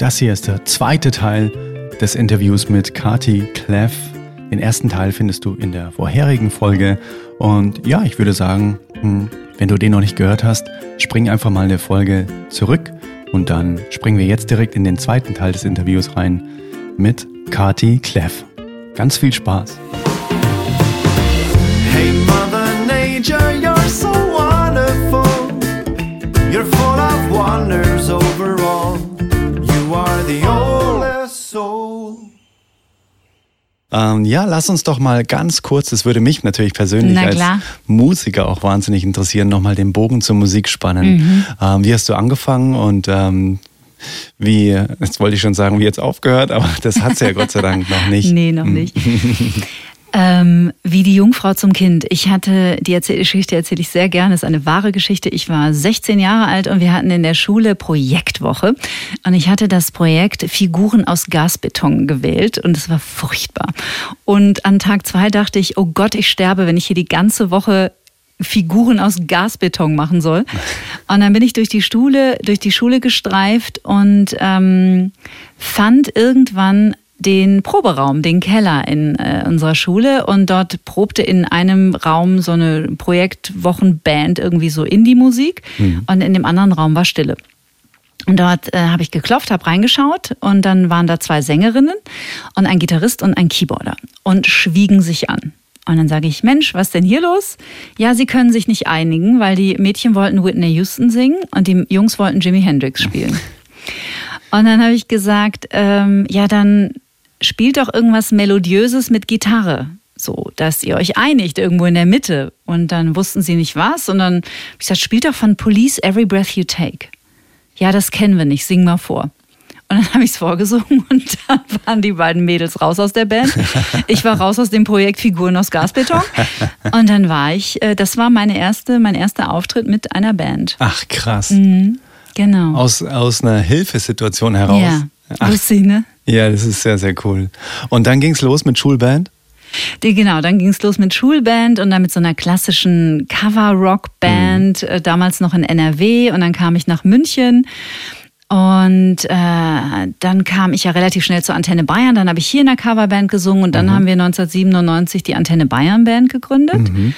Das hier ist der zweite Teil des Interviews mit Kati Cleff. Den ersten Teil findest du in der vorherigen Folge. Und ja, ich würde sagen, hm, wenn du den noch nicht gehört hast, spring einfach mal eine Folge zurück und dann springen wir jetzt direkt in den zweiten Teil des Interviews rein mit Kati Cleff. Ganz viel Spaß. Hey Mother Nature, Ähm, ja, lass uns doch mal ganz kurz, das würde mich natürlich persönlich als Musiker auch wahnsinnig interessieren, nochmal den Bogen zur Musik spannen. Mhm. Ähm, wie hast du angefangen und ähm, wie, jetzt wollte ich schon sagen, wie jetzt aufgehört, aber das hat sie ja Gott sei Dank noch nicht. Nee, noch nicht. Ähm, wie die Jungfrau zum Kind. Ich hatte, die Geschichte erzähle ich sehr gerne, ist eine wahre Geschichte. Ich war 16 Jahre alt und wir hatten in der Schule Projektwoche. Und ich hatte das Projekt Figuren aus Gasbeton gewählt und es war furchtbar. Und an Tag zwei dachte ich, oh Gott, ich sterbe, wenn ich hier die ganze Woche Figuren aus Gasbeton machen soll. Und dann bin ich durch die Schule, durch die Schule gestreift und ähm, fand irgendwann den Proberaum, den Keller in äh, unserer Schule und dort probte in einem Raum so eine Projektwochenband irgendwie so Indie-Musik mhm. und in dem anderen Raum war Stille. Und dort äh, habe ich geklopft, habe reingeschaut und dann waren da zwei Sängerinnen und ein Gitarrist und ein Keyboarder und schwiegen sich an. Und dann sage ich, Mensch, was denn hier los? Ja, sie können sich nicht einigen, weil die Mädchen wollten Whitney Houston singen und die Jungs wollten Jimi Hendrix spielen. Und dann habe ich gesagt, ähm, ja, dann spielt doch irgendwas Melodiöses mit Gitarre. So, dass ihr euch einigt irgendwo in der Mitte. Und dann wussten sie nicht was. Und dann habe ich gesagt, spielt doch von Police Every Breath You Take. Ja, das kennen wir nicht, sing mal vor. Und dann habe ich es vorgesungen und dann waren die beiden Mädels raus aus der Band. Ich war raus aus dem Projekt Figuren aus Gasbeton. Und dann war ich, äh, das war meine erste, mein erster Auftritt mit einer Band. Ach, krass. Mhm, genau. Aus, aus einer Hilfesituation heraus. Ja, Ach, lustig, ne? Ja, das ist sehr, sehr cool. Und dann ging es los mit Schulband? Genau, dann ging es los mit Schulband und dann mit so einer klassischen Cover-Rock-Band, mhm. Äh, damals noch in NRW. Und dann kam ich nach München. Und äh, dann kam ich ja relativ schnell zur Antenne Bayern. Dann habe ich hier in der Coverband gesungen und dann mhm. haben wir 1997 die Antenne Bayern Band gegründet. Mhm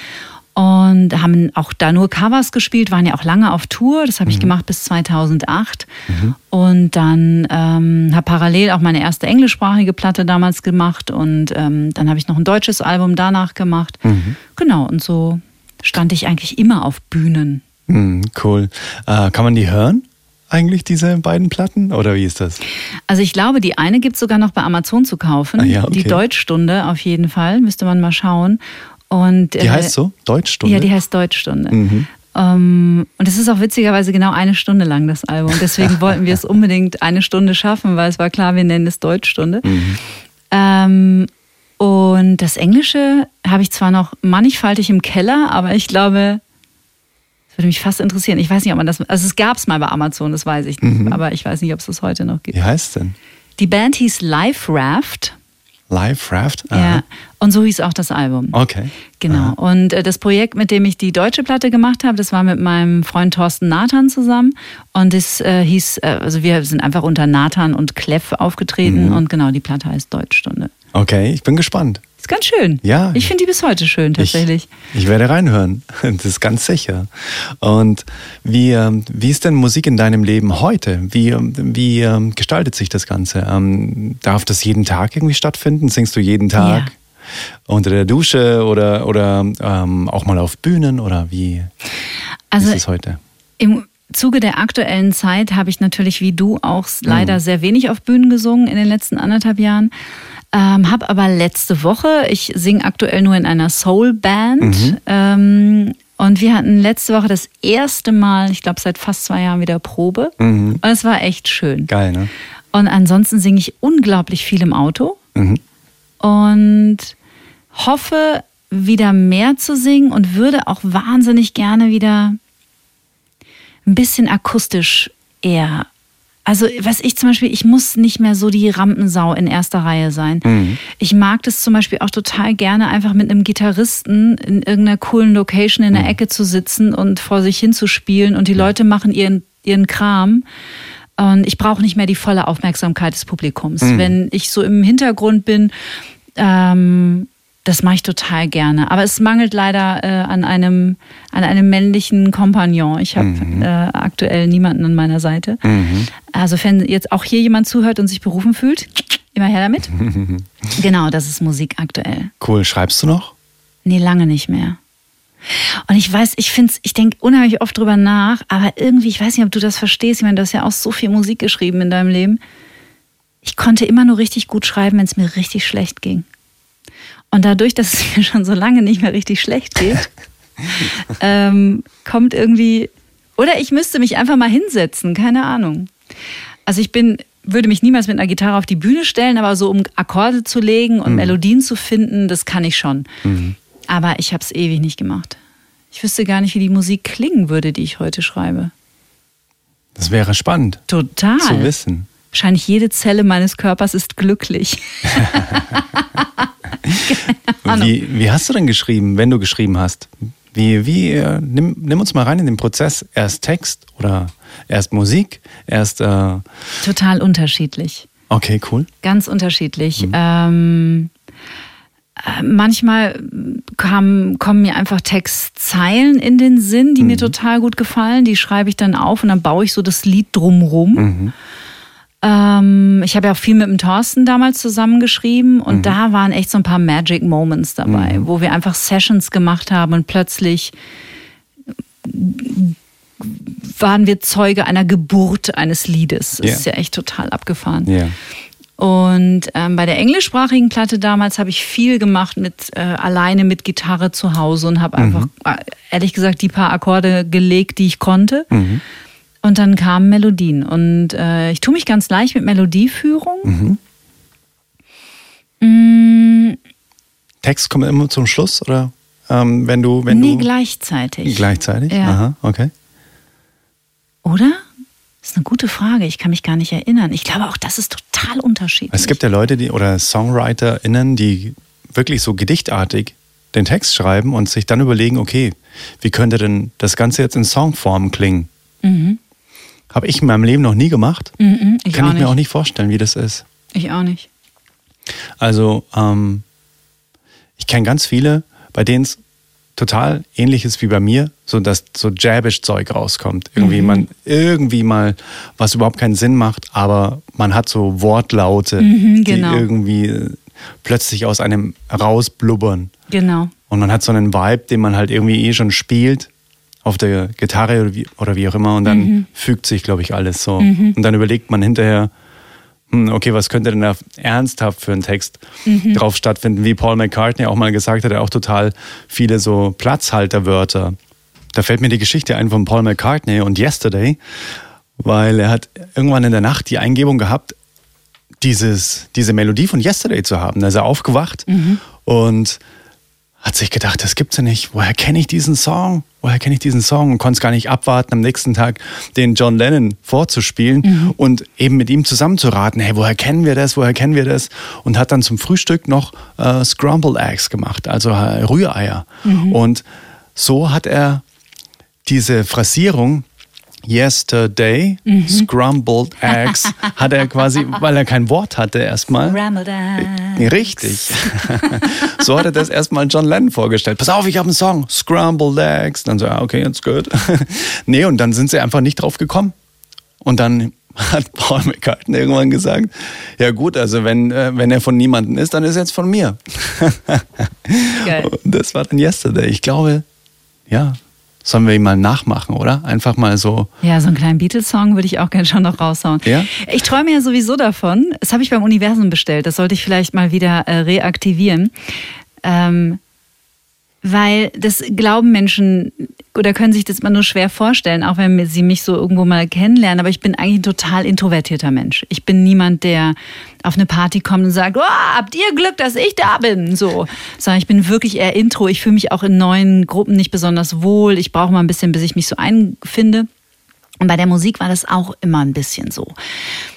und haben auch da nur Covers gespielt, waren ja auch lange auf Tour. Das habe ich mhm. gemacht bis 2008. Mhm. Und dann ähm, habe parallel auch meine erste englischsprachige Platte damals gemacht und ähm, dann habe ich noch ein deutsches Album danach gemacht. Mhm. Genau, und so stand ich eigentlich immer auf Bühnen. Mhm, cool. Äh, kann man die hören? eigentlich, diese beiden Platten? Oder wie ist das? Also ich glaube, die eine gibt es sogar noch bei Amazon zu kaufen. Ah, ja, okay. Die Deutschstunde auf jeden Fall, müsste man mal schauen. Und, die äh, heißt so? Deutschstunde? Ja, die heißt Deutschstunde. Mhm. Um, ähm, und es ist auch witzigerweise genau eine Stunde lang, das Album. Deswegen wollten wir es unbedingt eine Stunde schaffen, weil es war klar, wir nennen es Deutschstunde. Mhm. Ähm, und das Englische habe ich zwar noch mannigfaltig im Keller, aber ich glaube, das würde mich fast interessieren. Ich weiß nicht, ob man das. Also es gab es mal bei Amazon, das weiß ich nicht. Mhm. Aber ich weiß nicht, ob es das heute noch gibt. Wie heißt es denn? Die Band hieß Life Raft. Live Raft? Aha. Ja, und so hieß auch das Album. Okay. Genau. Aha. Und äh, das Projekt, mit dem ich die deutsche Platte gemacht habe, das war mit meinem Freund Thorsten Nathan zusammen. Und es äh, hieß, äh, also wir sind einfach unter Nathan und Kleff aufgetreten. Mhm. Und genau, die Platte heißt Deutschstunde. Okay, ich bin gespannt. Ist ganz schön. Ja. Ich finde die bis heute schön, tatsächlich. Ich, ich, werde reinhören. Das ist ganz sicher. Und wie, ähm, wie ist denn Musik in deinem Leben heute? Wie, ähm, wie ähm, gestaltet sich das Ganze? Darf das jeden Tag irgendwie stattfinden? Singst du jeden Tag? Ja. Unter der Dusche oder, oder ähm, auch mal auf Bühnen oder wie also ist es heute? Im Zuge der aktuellen Zeit habe ich natürlich wie du auch leider mhm. sehr wenig auf Bühnen gesungen in den letzten anderthalb Jahren. Ähm, habe aber letzte Woche, ich singe aktuell nur in einer Soul-Band. Mhm. Ähm, und wir hatten letzte Woche das erste Mal, ich glaube seit fast zwei Jahren wieder Probe. Mhm. Und es war echt schön. Geil, ne? Und ansonsten singe ich unglaublich viel im Auto. Mhm. Und hoffe, wieder mehr zu singen und würde auch wahnsinnig gerne wieder ein bisschen akustisch eher also, was ich zum Beispiel, ich muss nicht mehr so die Rampensau in erster Reihe sein. Mhm. Ich mag das zum Beispiel auch total gerne, einfach mit einem Gitarristen in irgendeiner coolen Location in der mhm. Ecke zu sitzen und vor sich hin zu spielen und die Leute machen ihren, ihren Kram. Und ich brauche nicht mehr die volle Aufmerksamkeit des Publikums. Mhm. Wenn ich so im Hintergrund bin, ähm, das mache ich total gerne. Aber es mangelt leider äh, an, einem, an einem männlichen Kompagnon. Ich habe mhm. äh, aktuell niemanden an meiner Seite. Mhm. Also wenn jetzt auch hier jemand zuhört und sich berufen fühlt, immer her damit. genau, das ist Musik aktuell. Cool. Schreibst du noch? Nee, lange nicht mehr. Und ich weiß, ich finde ich denke unheimlich oft drüber nach, aber irgendwie, ich weiß nicht, ob du das verstehst. Ich meine, du hast ja auch so viel Musik geschrieben in deinem Leben. Ich konnte immer nur richtig gut schreiben, wenn es mir richtig schlecht ging. Und dadurch, dass es mir schon so lange nicht mehr richtig schlecht geht, ähm, kommt irgendwie, oder ich müsste mich einfach mal hinsetzen, keine Ahnung. Also ich bin, würde mich niemals mit einer Gitarre auf die Bühne stellen, aber so um Akkorde zu legen und mhm. Melodien zu finden, das kann ich schon. Mhm. Aber ich habe es ewig nicht gemacht. Ich wüsste gar nicht, wie die Musik klingen würde, die ich heute schreibe. Das wäre spannend. Total. Zu wissen. Wahrscheinlich jede Zelle meines Körpers ist glücklich. wie, wie hast du denn geschrieben, wenn du geschrieben hast? Wie, wie, äh, nimm, nimm uns mal rein in den Prozess. Erst Text oder erst Musik, erst. Äh Total unterschiedlich. Okay, cool. Ganz unterschiedlich. Mhm. Ähm, äh, manchmal kam, kommen mir einfach Textzeilen in den Sinn, die mhm. mir total gut gefallen. Die schreibe ich dann auf und dann baue ich so das Lied drumrum. Mhm. Ähm, ich habe ja auch viel mit dem Thorsten damals zusammengeschrieben und mhm. da waren echt so ein paar Magic Moments dabei, mhm. wo wir einfach Sessions gemacht haben und plötzlich waren wir Zeuge einer Geburt eines Liedes. Das yeah. ist ja echt total abgefahren. Yeah. Und ähm, bei der englischsprachigen Platte damals habe ich viel gemacht mit äh, alleine mit Gitarre zu Hause und habe mhm. einfach äh, ehrlich gesagt die paar Akkorde gelegt, die ich konnte. Mhm. Und dann kamen Melodien. Und äh, ich tue mich ganz leicht mit Melodieführung. Mhm. Mm. Text kommt immer zum Schluss oder ähm, wenn du wenn nee, du gleichzeitig. Gleichzeitig. Ja. Aha, okay. Oder? Das ist eine gute Frage. Ich kann mich gar nicht erinnern. Ich glaube, auch das ist total unterschiedlich. Es gibt ja Leute, die oder SongwriterInnen, die wirklich so gedichtartig den Text schreiben und sich dann überlegen, okay, wie könnte denn das Ganze jetzt in Songform klingen? Mhm. Habe ich in meinem Leben noch nie gemacht. Mhm, ich kann ich mir auch nicht vorstellen, wie das ist. Ich auch nicht. Also, ähm, ich kenne ganz viele, bei denen es total ähnlich ist wie bei mir, so dass so jabbish Zeug rauskommt. Irgendwie mhm. man irgendwie mal was überhaupt keinen Sinn macht, aber man hat so Wortlaute, mhm, genau. die irgendwie äh, plötzlich aus einem rausblubbern. Genau. Und man hat so einen Vibe, den man halt irgendwie eh schon spielt auf der Gitarre oder wie, oder wie auch immer und dann mhm. fügt sich, glaube ich, alles so. Mhm. Und dann überlegt man hinterher, hm, okay, was könnte denn da ernsthaft für einen Text mhm. drauf stattfinden? Wie Paul McCartney auch mal gesagt hat, er auch total viele so Platzhalterwörter. Da fällt mir die Geschichte ein von Paul McCartney und Yesterday, weil er hat irgendwann in der Nacht die Eingebung gehabt, dieses, diese Melodie von Yesterday zu haben. Da ist er aufgewacht mhm. und hat sich gedacht, das gibt's ja nicht. Woher kenne ich diesen Song? Woher kenne ich diesen Song? Und konnte es gar nicht abwarten, am nächsten Tag den John Lennon vorzuspielen mhm. und eben mit ihm zusammenzuraten, hey, woher kennen wir das? Woher kennen wir das? Und hat dann zum Frühstück noch äh, Scrambled Eggs gemacht, also äh, Rühreier. Mhm. Und so hat er diese Phrasierung Yesterday, mhm. Scrambled Eggs, hat er quasi, weil er kein Wort hatte erstmal. Scrambled Eggs. Richtig. so hat er das erstmal John Lennon vorgestellt. Pass auf, ich habe einen Song, Scrambled Eggs. Dann so, ja, okay, that's good. nee, und dann sind sie einfach nicht drauf gekommen. Und dann hat Paul McCartney irgendwann gesagt, ja gut, also wenn, äh, wenn er von niemandem ist, dann ist er jetzt von mir. Geil. Und das war dann Yesterday. Ich glaube, ja, Sollen wir ihn mal nachmachen, oder? Einfach mal so. Ja, so einen kleinen Beatles-Song würde ich auch gerne schon noch raushauen. Ja? Ich träume ja sowieso davon. Das habe ich beim Universum bestellt. Das sollte ich vielleicht mal wieder äh, reaktivieren. Ähm, weil das glauben Menschen oder können sich das mal nur schwer vorstellen, auch wenn sie mich so irgendwo mal kennenlernen. Aber ich bin eigentlich ein total introvertierter Mensch. Ich bin niemand, der auf eine Party kommt und sagt, oh, habt ihr Glück, dass ich da bin? So, sondern ich bin wirklich eher Intro. Ich fühle mich auch in neuen Gruppen nicht besonders wohl. Ich brauche mal ein bisschen, bis ich mich so einfinde. Und bei der Musik war das auch immer ein bisschen so.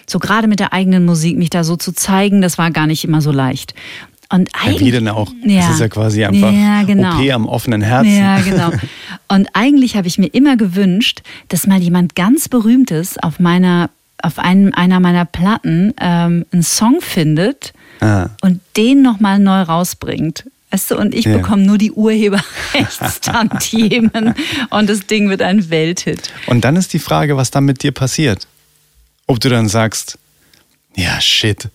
So gerade mit der eigenen Musik, mich da so zu zeigen, das war gar nicht immer so leicht. Und eigentlich, ja, wie denn auch? Ja, das ist ja quasi einfach ja, genau. OP am offenen Herzen. Ja, genau. Und eigentlich habe ich mir immer gewünscht, dass mal jemand ganz Berühmtes auf meiner auf einem, einer meiner Platten ähm, einen Song findet Ah. und den nochmal neu rausbringt. Weißt du, und ich Ja. bekomme nur die Urheberrechtstantiemen und das Ding wird ein Welthit. Und dann ist die Frage, was dann mit dir passiert. Ob du dann sagst, ja, shit,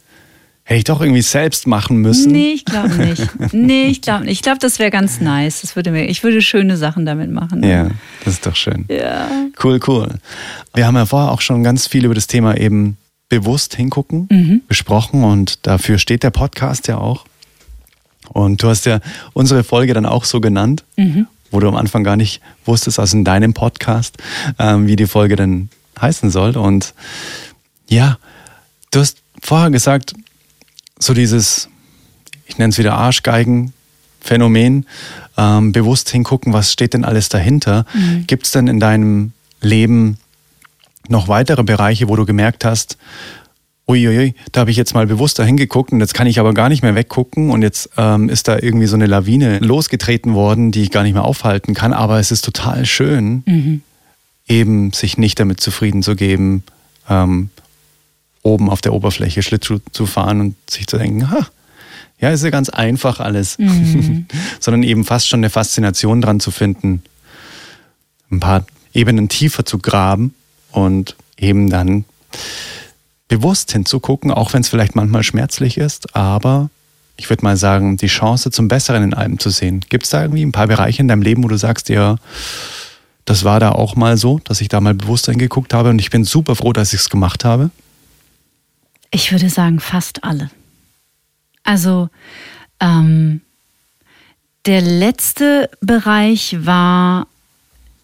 hätte ich doch irgendwie selbst machen müssen. Nee, ich glaube nicht. Nee, ich glaube nicht. Ich glaube, das wäre ganz nice. Das würde mir, ich würde schöne Sachen damit machen. Ja, das ist doch schön. Ja. Cool, cool. Wir haben ja vorher auch schon ganz viel über das Thema eben bewusst hingucken Mhm. besprochen und dafür steht der Podcast ja auch. Und du hast ja unsere Folge dann auch so genannt, Mhm. wo du am Anfang gar nicht wusstest, also in deinem Podcast, ähm, wie die Folge denn heißen soll. Und ja, du hast vorher gesagt, so dieses, ich nenne es wieder Arschgeigen-Phänomen, ähm, bewusst hingucken, was steht denn alles dahinter. Gibt es denn in deinem Leben noch weitere Bereiche, wo du gemerkt hast, uiuiui, da habe ich jetzt mal bewusst da hingeguckt und jetzt kann ich aber gar nicht mehr weggucken und jetzt ähm, ist da irgendwie so eine Lawine losgetreten worden, die ich gar nicht mehr aufhalten kann, aber es ist total schön, eben sich nicht damit zufrieden zu geben, ähm, oben auf der Oberfläche Schlittschuh zu fahren und sich zu denken, ha, ja, ist ja ganz einfach alles, sondern eben fast schon eine Faszination dran zu finden, ein paar Ebenen tiefer zu graben und eben dann bewusst hinzugucken, auch wenn es vielleicht manchmal schmerzlich ist, aber ich würde mal sagen, die Chance zum Besseren in allem zu sehen. Gibt es da irgendwie ein paar Bereiche in deinem Leben, wo du sagst, ja, das war da auch mal so, dass ich da mal bewusst hingeguckt habe und ich bin super froh, dass ich es gemacht habe? Ich würde sagen, fast alle. Also, ähm, der letzte Bereich war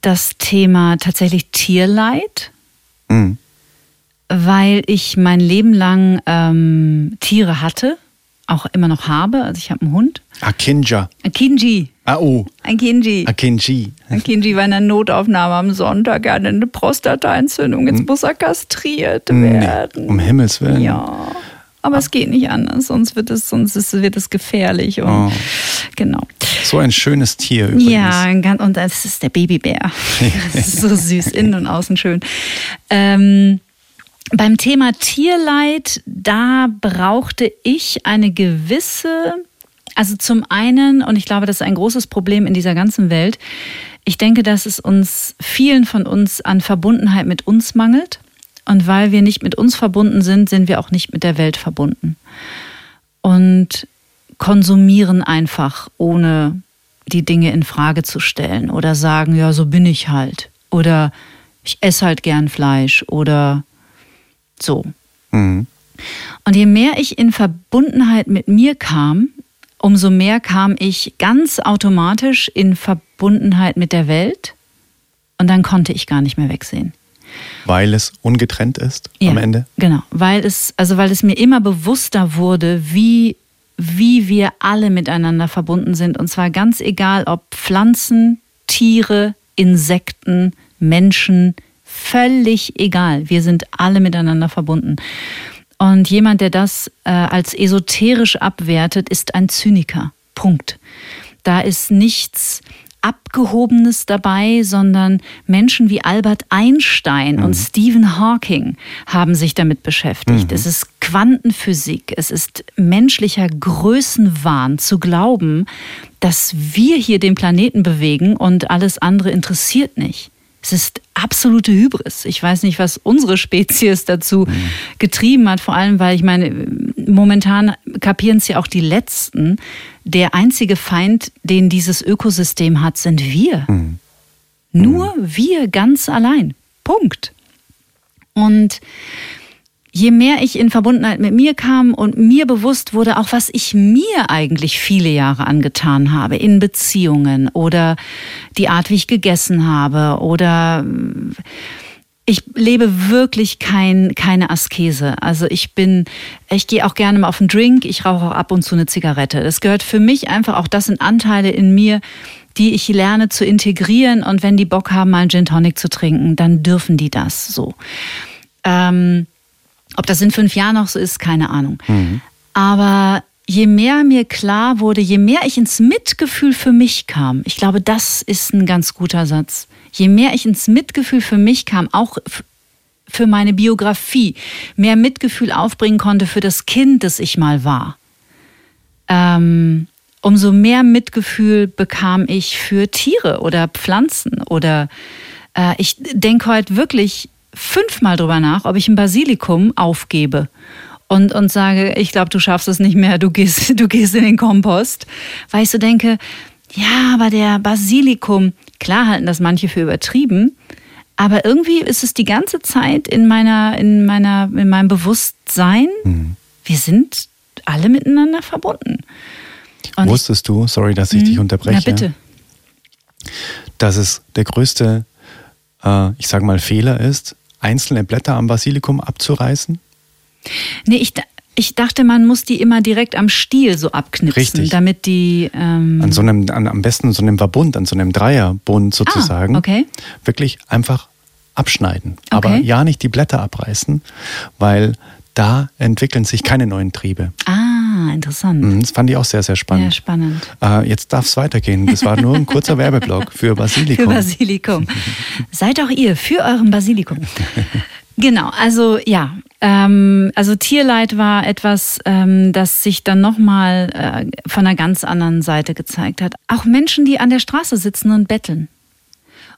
das Thema tatsächlich Tierleid, Mhm. weil ich mein Leben lang ähm, Tiere hatte, auch immer noch habe. Also ich habe einen Hund. Akinja. Ein Kinji. Ah, oh. Ein Kinji. Akinji. Ein Kinji war in der Notaufnahme am Sonntag. Er hatte eine Prostataentzündung. Jetzt muss er kastriert werden. Nee, um Himmels Willen. Ja. Aber es geht nicht anders, sonst wird es, sonst ist, wird es gefährlich. Und Oh. Genau. So ein schönes Tier übrigens. Ja, ein ganz- und das ist der Babybär. Das ist so süß, innen und außen schön. Ähm, beim Thema Tierleid, da brauchte ich eine gewisse, also zum einen, und ich glaube, das ist ein großes Problem in dieser ganzen Welt, ich denke, dass es uns, vielen von uns an Verbundenheit mit uns mangelt. Und weil wir nicht mit uns verbunden sind, sind wir auch nicht mit der Welt verbunden. Und konsumieren einfach, ohne die Dinge in Frage zu stellen oder sagen, ja, so bin ich halt. Oder ich esse halt gern Fleisch oder so. Mhm. Und je mehr ich in Verbundenheit mit mir kam, umso mehr kam ich ganz automatisch in Verbundenheit mit der Welt und dann konnte ich gar nicht mehr wegsehen. Weil es ungetrennt ist Ja, am Ende. Genau, weil es, also weil es mir immer bewusster wurde, wie, wie wir alle miteinander verbunden sind. Und zwar ganz egal, ob Pflanzen, Tiere, Insekten, Menschen, völlig egal. Wir sind alle miteinander verbunden. Und jemand, der das äh, als esoterisch abwertet, ist ein Zyniker. Punkt. Da ist nichts Abgehobenes dabei, sondern Menschen wie Albert Einstein und Stephen Hawking haben sich damit beschäftigt. Es ist Quantenphysik, es ist menschlicher Größenwahn zu glauben, dass wir hier den Planeten bewegen und alles andere interessiert nicht. Es ist absolute Hybris. Ich weiß nicht, was unsere Spezies dazu getrieben hat, vor allem, weil ich meine, momentan kapieren es ja auch die Letzten. Der einzige Feind, den dieses Ökosystem hat, sind wir. Nur wir ganz allein. Punkt. Und je mehr ich in Verbundenheit mit mir kam und mir bewusst wurde, auch was ich mir eigentlich viele Jahre angetan habe in Beziehungen oder die Art, wie ich gegessen habe oder ich lebe wirklich kein, keine Askese. Also ich bin, ich gehe auch gerne mal auf einen Drink, ich rauche auch ab und zu eine Zigarette. Das gehört für mich einfach, auch das sind Anteile in mir, die ich lerne zu integrieren und wenn die Bock haben, mal einen Gin Tonic zu trinken, dann dürfen die das so. Ähm, ob das in fünf Jahren noch so ist, keine Ahnung. Aber je mehr mir klar wurde, je mehr ich ins Mitgefühl für mich kam, ich glaube, das ist ein ganz guter Satz. Je mehr ich ins Mitgefühl für mich kam, auch für meine Biografie, mehr Mitgefühl aufbringen konnte für das Kind, das ich mal war, ähm, umso mehr Mitgefühl bekam ich für Tiere oder Pflanzen oder äh, ich denke heute wirklich fünfmal drüber nach, ob ich ein Basilikum aufgebe und, und sage, ich glaube, du schaffst es nicht mehr, du gehst, du gehst in den Kompost, weil ich so denke, ja, aber der Basilikum, klar halten das manche für übertrieben, aber irgendwie ist es die ganze Zeit in meiner, in meiner, in meinem Bewusstsein, mhm. wir sind alle miteinander verbunden. Und Wusstest du, sorry, dass ich mh, dich unterbreche, ja, bitte. dass es der größte, äh, ich sage mal, Fehler ist, einzelne Blätter am Basilikum abzureißen? Nee, ich, ich dachte, man muss die immer direkt am Stiel so abknipsen, Richtig. damit die. Ähm an so einem, an, am besten so einem Verbund, an so einem Dreierbund sozusagen. Ah, okay. Wirklich einfach abschneiden. Okay. Aber ja nicht die Blätter abreißen, weil da entwickeln sich keine neuen Triebe. Ah, interessant. Mhm, das fand ich auch sehr, sehr spannend. Ja, spannend. Äh, jetzt darf es weitergehen. Das war nur ein kurzer Werbeblock für Basilikum. Für Basilikum. Seid auch ihr für euren Basilikum. Genau, also ja, ähm, also Tierleid war etwas, ähm, das sich dann nochmal äh, von einer ganz anderen Seite gezeigt hat. Auch Menschen, die an der Straße sitzen und betteln.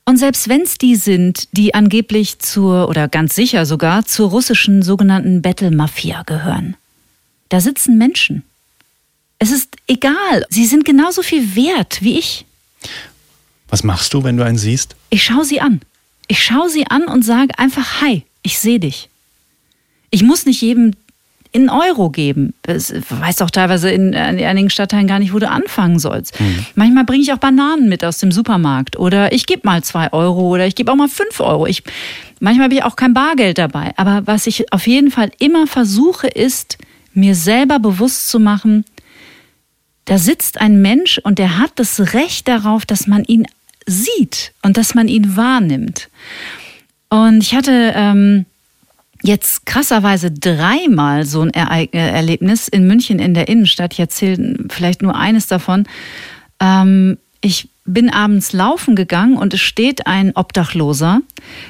Und selbst wenn es die sind, die angeblich zur, oder ganz sicher sogar, zur russischen sogenannten Bettelmafia gehören. Da sitzen Menschen. Es ist egal, sie sind genauso viel wert wie ich. Was machst du, wenn du einen siehst? Ich schaue sie an. Ich schaue sie an und sage einfach Hi ich sehe dich. Ich muss nicht jedem in Euro geben. Das weiß auch teilweise in, in einigen Stadtteilen gar nicht, wo du anfangen sollst. Mhm. Manchmal bringe ich auch Bananen mit aus dem Supermarkt oder ich gebe mal zwei Euro oder ich gebe auch mal fünf Euro. Ich, manchmal habe ich auch kein Bargeld dabei. Aber was ich auf jeden Fall immer versuche, ist, mir selber bewusst zu machen, da sitzt ein Mensch und der hat das Recht darauf, dass man ihn sieht und dass man ihn wahrnimmt. Und ich hatte ähm, jetzt krasserweise dreimal so ein Ereign äh, Erlebnis in München in der Innenstadt. Ich erzähle vielleicht nur eines davon. Ähm, ich bin abends laufen gegangen und es steht ein Obdachloser.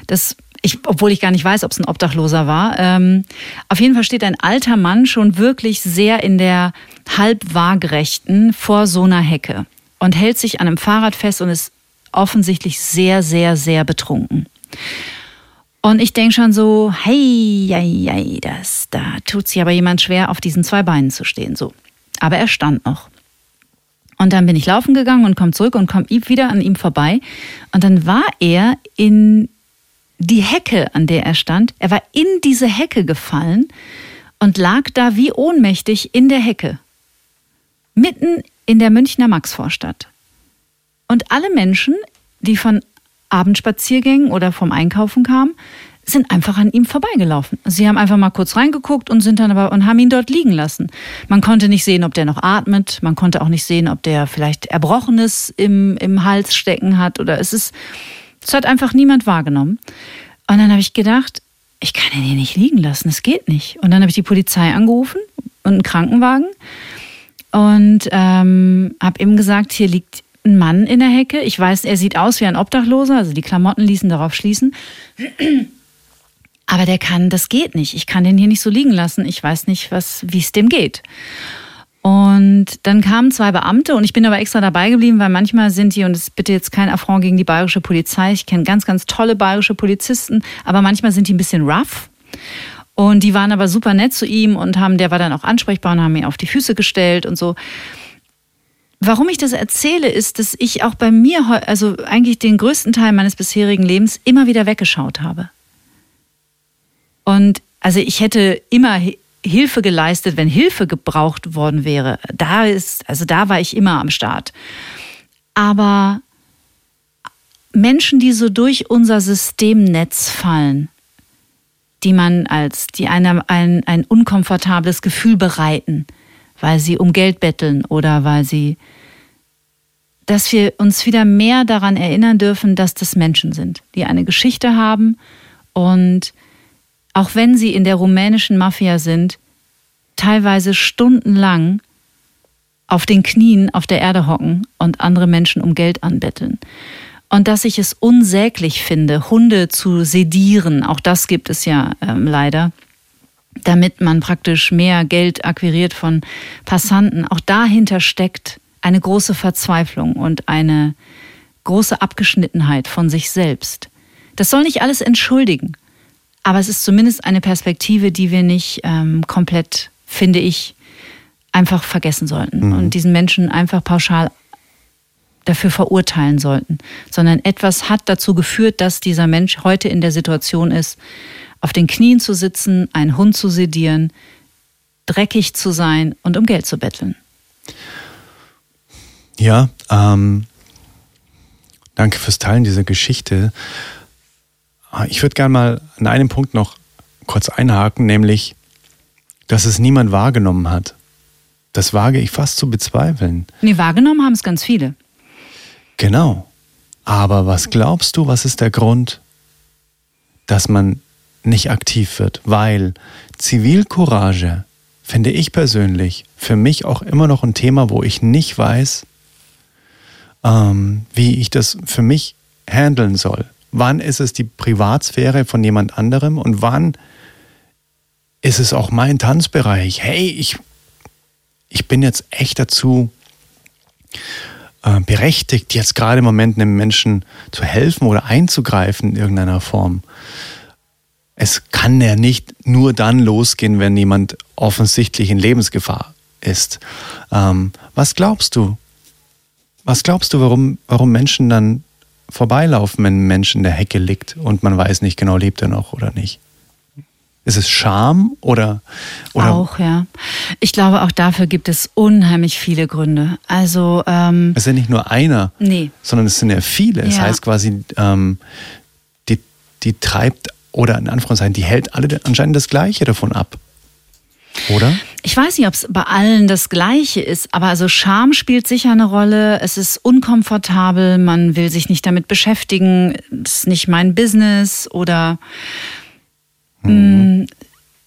Das ich, obwohl ich gar nicht weiß, ob es ein Obdachloser war. Ähm, auf jeden Fall steht ein alter Mann schon wirklich sehr in der halb waagrechten vor so einer Hecke und hält sich an einem Fahrrad fest und ist offensichtlich sehr, sehr, sehr betrunken. Und ich denke schon so, hey, hey, hey, das, da tut sich aber jemand schwer, auf diesen zwei Beinen zu stehen. So. Aber er stand noch. Und dann bin ich laufen gegangen und komme zurück und komme wieder an ihm vorbei. Und dann war er in die Hecke, an der er stand. Er war in diese Hecke gefallen und lag da wie ohnmächtig in der Hecke. Mitten in der Münchner Maxvorstadt. Und alle Menschen, die von Abendspaziergängen oder vom Einkaufen kam, sind einfach an ihm vorbeigelaufen. Sie haben einfach mal kurz reingeguckt und sind dann aber und haben ihn dort liegen lassen. Man konnte nicht sehen, ob der noch atmet. Man konnte auch nicht sehen, ob der vielleicht Erbrochenes im, im Hals stecken hat oder es ist, es hat einfach niemand wahrgenommen. Und dann habe ich gedacht, ich kann ihn hier nicht liegen lassen, es geht nicht. Und dann habe ich die Polizei angerufen und einen Krankenwagen und ähm, habe ihm gesagt, hier liegt ein Mann in der Hecke. Ich weiß, er sieht aus wie ein Obdachloser, also die Klamotten ließen darauf schließen. Aber der kann, das geht nicht. Ich kann den hier nicht so liegen lassen. Ich weiß nicht, wie es dem geht. Und dann kamen zwei Beamte und ich bin aber extra dabei geblieben, weil manchmal sind die, und das ist bitte jetzt kein Affront gegen die bayerische Polizei, ich kenne ganz, ganz tolle bayerische Polizisten, aber manchmal sind die ein bisschen rough. Und die waren aber super nett zu ihm und haben, der war dann auch ansprechbar und haben ihn auf die Füße gestellt und so. Warum ich das erzähle, ist, dass ich auch bei mir, also eigentlich den größten Teil meines bisherigen Lebens immer wieder weggeschaut habe. Und also ich hätte immer Hilfe geleistet, wenn Hilfe gebraucht worden wäre. Da ist, also da war ich immer am Start. Aber Menschen, die so durch unser Systemnetz fallen, die man als, die einem ein, ein unkomfortables Gefühl bereiten, weil sie um Geld betteln oder weil sie, dass wir uns wieder mehr daran erinnern dürfen, dass das Menschen sind, die eine Geschichte haben und auch wenn sie in der rumänischen Mafia sind, teilweise stundenlang auf den Knien auf der Erde hocken und andere Menschen um Geld anbetteln. und dass ich es unsäglich finde, Hunde zu sedieren. Auch das gibt es ja ähm, leider damit man praktisch mehr Geld akquiriert von Passanten. Auch dahinter steckt eine große Verzweiflung und eine große Abgeschnittenheit von sich selbst. Das soll nicht alles entschuldigen, aber es ist zumindest eine Perspektive, die wir nicht ähm, komplett, finde ich, einfach vergessen sollten mhm. und diesen Menschen einfach pauschal dafür verurteilen sollten, sondern etwas hat dazu geführt, dass dieser Mensch heute in der Situation ist, auf den Knien zu sitzen, einen Hund zu sedieren, dreckig zu sein und um Geld zu betteln. Ja, ähm, danke fürs Teilen dieser Geschichte. Ah, ich würde gerne mal an einem Punkt noch kurz einhaken, nämlich, dass es niemand wahrgenommen hat. Das wage ich fast zu bezweifeln. Nee, wahrgenommen haben es ganz viele. Genau. Aber was glaubst du, was ist der Grund, dass man nicht aktiv wird, weil Zivilcourage finde ich persönlich für mich auch immer noch ein Thema, wo ich nicht weiß, ähm, wie ich das für mich handeln soll. Wann ist es die Privatsphäre von jemand anderem und wann ist es auch mein Tanzbereich? Hey, ich, ich bin jetzt echt dazu äh, berechtigt, jetzt gerade im Moment einem Menschen zu helfen oder einzugreifen in irgendeiner Form es kann ja nicht nur dann losgehen, wenn jemand offensichtlich in Lebensgefahr ist. Ähm, was glaubst du? Was glaubst du, warum, warum Menschen dann vorbeilaufen, wenn ein Mensch in der Hecke liegt und man weiß nicht genau, lebt er noch oder nicht? Ist es Scham oder, oder? Auch, ja. Ich glaube, auch dafür gibt es unheimlich viele Gründe. Also. Ähm, es ist ja nicht nur einer, nee. sondern es sind ja viele. Das heißt quasi, ähm, die, die treibt oder in Anführungszeichen, die hält alle anscheinend das Gleiche davon ab. Oder? Ich weiß nicht, ob es bei allen das Gleiche ist, aber also Scham spielt sicher eine Rolle. Es ist unkomfortabel, man will sich nicht damit beschäftigen, es ist nicht mein Business oder mhm.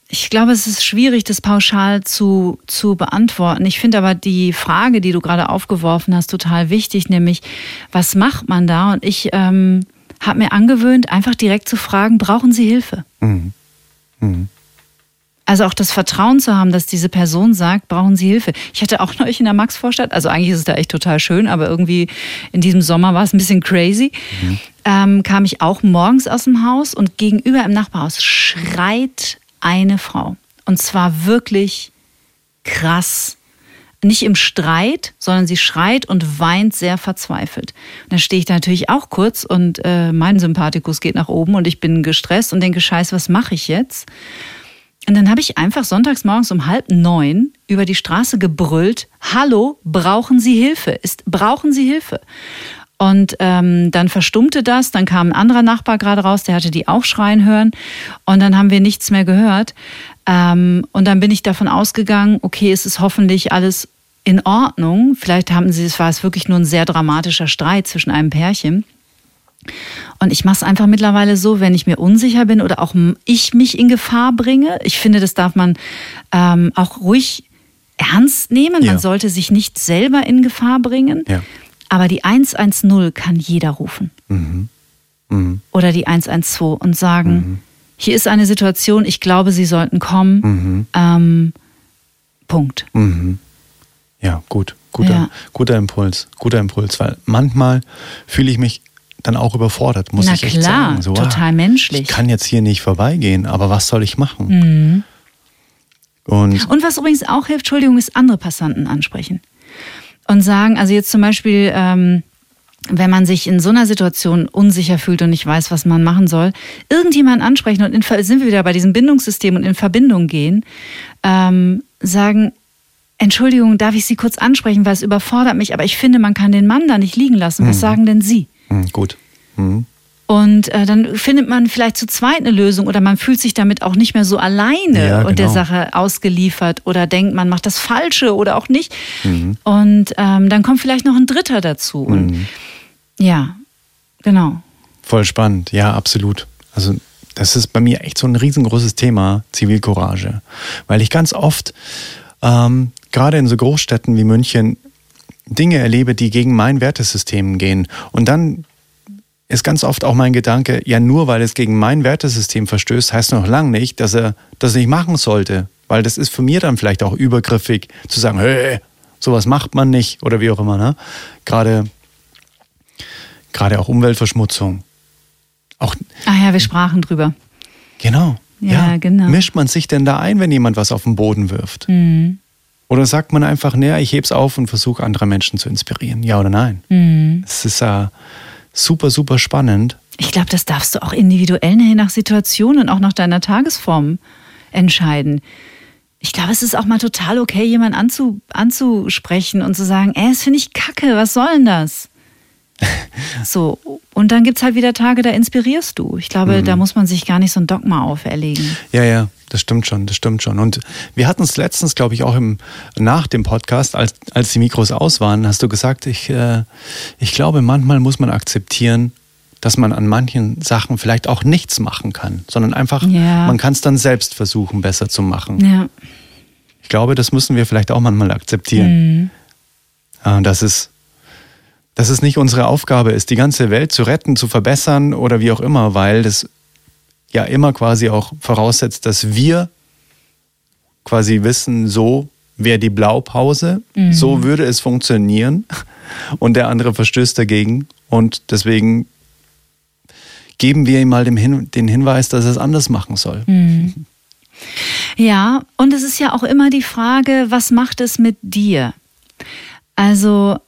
ich glaube, es ist schwierig, das pauschal zu, zu beantworten. Ich finde aber die Frage, die du gerade aufgeworfen hast, total wichtig, nämlich was macht man da? Und ich ähm, habe mir angewöhnt, einfach direkt zu fragen, brauchen Sie Hilfe? Mhm. Mhm. Also auch das Vertrauen zu haben, dass diese Person sagt, brauchen Sie Hilfe. Ich hatte auch neulich in der Maxvorstadt, also eigentlich ist es da echt total schön, aber irgendwie in diesem Sommer war es ein bisschen crazy. Mhm. Ähm, kam ich auch morgens aus dem Haus und gegenüber im Nachbarhaus schreit eine Frau. Und zwar wirklich krass nicht im Streit, sondern sie schreit und weint sehr verzweifelt. Und dann stehe ich da natürlich auch kurz und äh, mein Sympathikus geht nach oben und ich bin gestresst und denke, scheiße, was mache ich jetzt? Und dann habe ich einfach sonntags morgens um halb neun über die Straße gebrüllt, Hallo, brauchen Sie Hilfe? Ist, brauchen Sie Hilfe? Und ähm, dann verstummte das, dann kam ein anderer Nachbar gerade raus, der hatte die auch schreien hören und dann haben wir nichts mehr gehört. Ähm, und dann bin ich davon ausgegangen, okay, es ist hoffentlich alles in Ordnung. Vielleicht haben sie, es war es wirklich nur ein sehr dramatischer Streit zwischen einem Pärchen. Und ich mache es einfach mittlerweile so, wenn ich mir unsicher bin oder auch ich mich in Gefahr bringe. Ich finde, das darf man ähm, auch ruhig ernst nehmen. Ja. Man sollte sich nicht selber in Gefahr bringen. Ja. Aber die 110 kann jeder rufen. Mhm. Mhm. Oder die 112 und sagen, mhm. hier ist eine Situation, ich glaube, Sie sollten kommen. Mhm. Ähm, Punkt. Mhm. Ja, gut. Guter, ja. guter Impuls. Guter Impuls, weil manchmal fühle ich mich dann auch überfordert, muss Na ich echt klar, sagen. So, total ah, menschlich. Ich kann jetzt hier nicht vorbeigehen, aber was soll ich machen? Mhm. Und, und was übrigens auch hilft, Entschuldigung, ist andere Passanten ansprechen. Und sagen, also jetzt zum Beispiel, ähm, wenn man sich in so einer Situation unsicher fühlt und nicht weiß, was man machen soll, irgendjemanden ansprechen und in, sind wir wieder bei diesem Bindungssystem und in Verbindung gehen, ähm, sagen, Entschuldigung, darf ich Sie kurz ansprechen, weil es überfordert mich, aber ich finde, man kann den Mann da nicht liegen lassen. Was mhm. sagen denn Sie? Mhm, gut. Mhm. Und äh, dann findet man vielleicht zu zweit eine Lösung oder man fühlt sich damit auch nicht mehr so alleine ja, und der genau. Sache ausgeliefert oder denkt, man macht das Falsche oder auch nicht. Mhm. Und ähm, dann kommt vielleicht noch ein Dritter dazu. Und mhm. ja, genau. Voll spannend, ja, absolut. Also das ist bei mir echt so ein riesengroßes Thema, Zivilcourage. Weil ich ganz oft ähm, gerade in so Großstädten wie München Dinge erlebe, die gegen mein Wertesystem gehen. Und dann ist ganz oft auch mein Gedanke, ja, nur weil es gegen mein Wertesystem verstößt, heißt noch lange nicht, dass er das nicht machen sollte. Weil das ist für mir dann vielleicht auch übergriffig zu sagen, hey, sowas macht man nicht oder wie auch immer. Ne? Gerade, gerade auch Umweltverschmutzung. Auch, Ach ja, wir sprachen drüber. Genau. Ja, ja, genau. Mischt man sich denn da ein, wenn jemand was auf den Boden wirft? Mhm. Oder sagt man einfach, naja, ich heb's auf und versuche andere Menschen zu inspirieren? Ja oder nein? Mhm. Es ist ja super, super spannend. Ich glaube, das darfst du auch individuell nach Situation und auch nach deiner Tagesform entscheiden. Ich glaube, es ist auch mal total okay, jemanden anzu, anzusprechen und zu sagen, ey, das finde ich kacke, was soll denn das? so, und dann gibt es halt wieder Tage, da inspirierst du. Ich glaube, mhm. da muss man sich gar nicht so ein Dogma auferlegen. Ja, ja, das stimmt schon, das stimmt schon. Und wir hatten es letztens, glaube ich, auch im, nach dem Podcast, als, als die Mikros aus waren, hast du gesagt, ich, äh, ich glaube, manchmal muss man akzeptieren, dass man an manchen Sachen vielleicht auch nichts machen kann, sondern einfach, ja. man kann es dann selbst versuchen, besser zu machen. Ja. Ich glaube, das müssen wir vielleicht auch manchmal akzeptieren. Mhm. Dass es dass es nicht unsere Aufgabe ist, die ganze Welt zu retten, zu verbessern oder wie auch immer, weil das ja immer quasi auch voraussetzt, dass wir quasi wissen, so wäre die Blaupause, mhm. so würde es funktionieren und der andere verstößt dagegen und deswegen geben wir ihm mal den, Hinweis, dass er es anders machen soll. Mhm. Ja, und es ist ja auch immer die Frage, was macht es mit dir? Also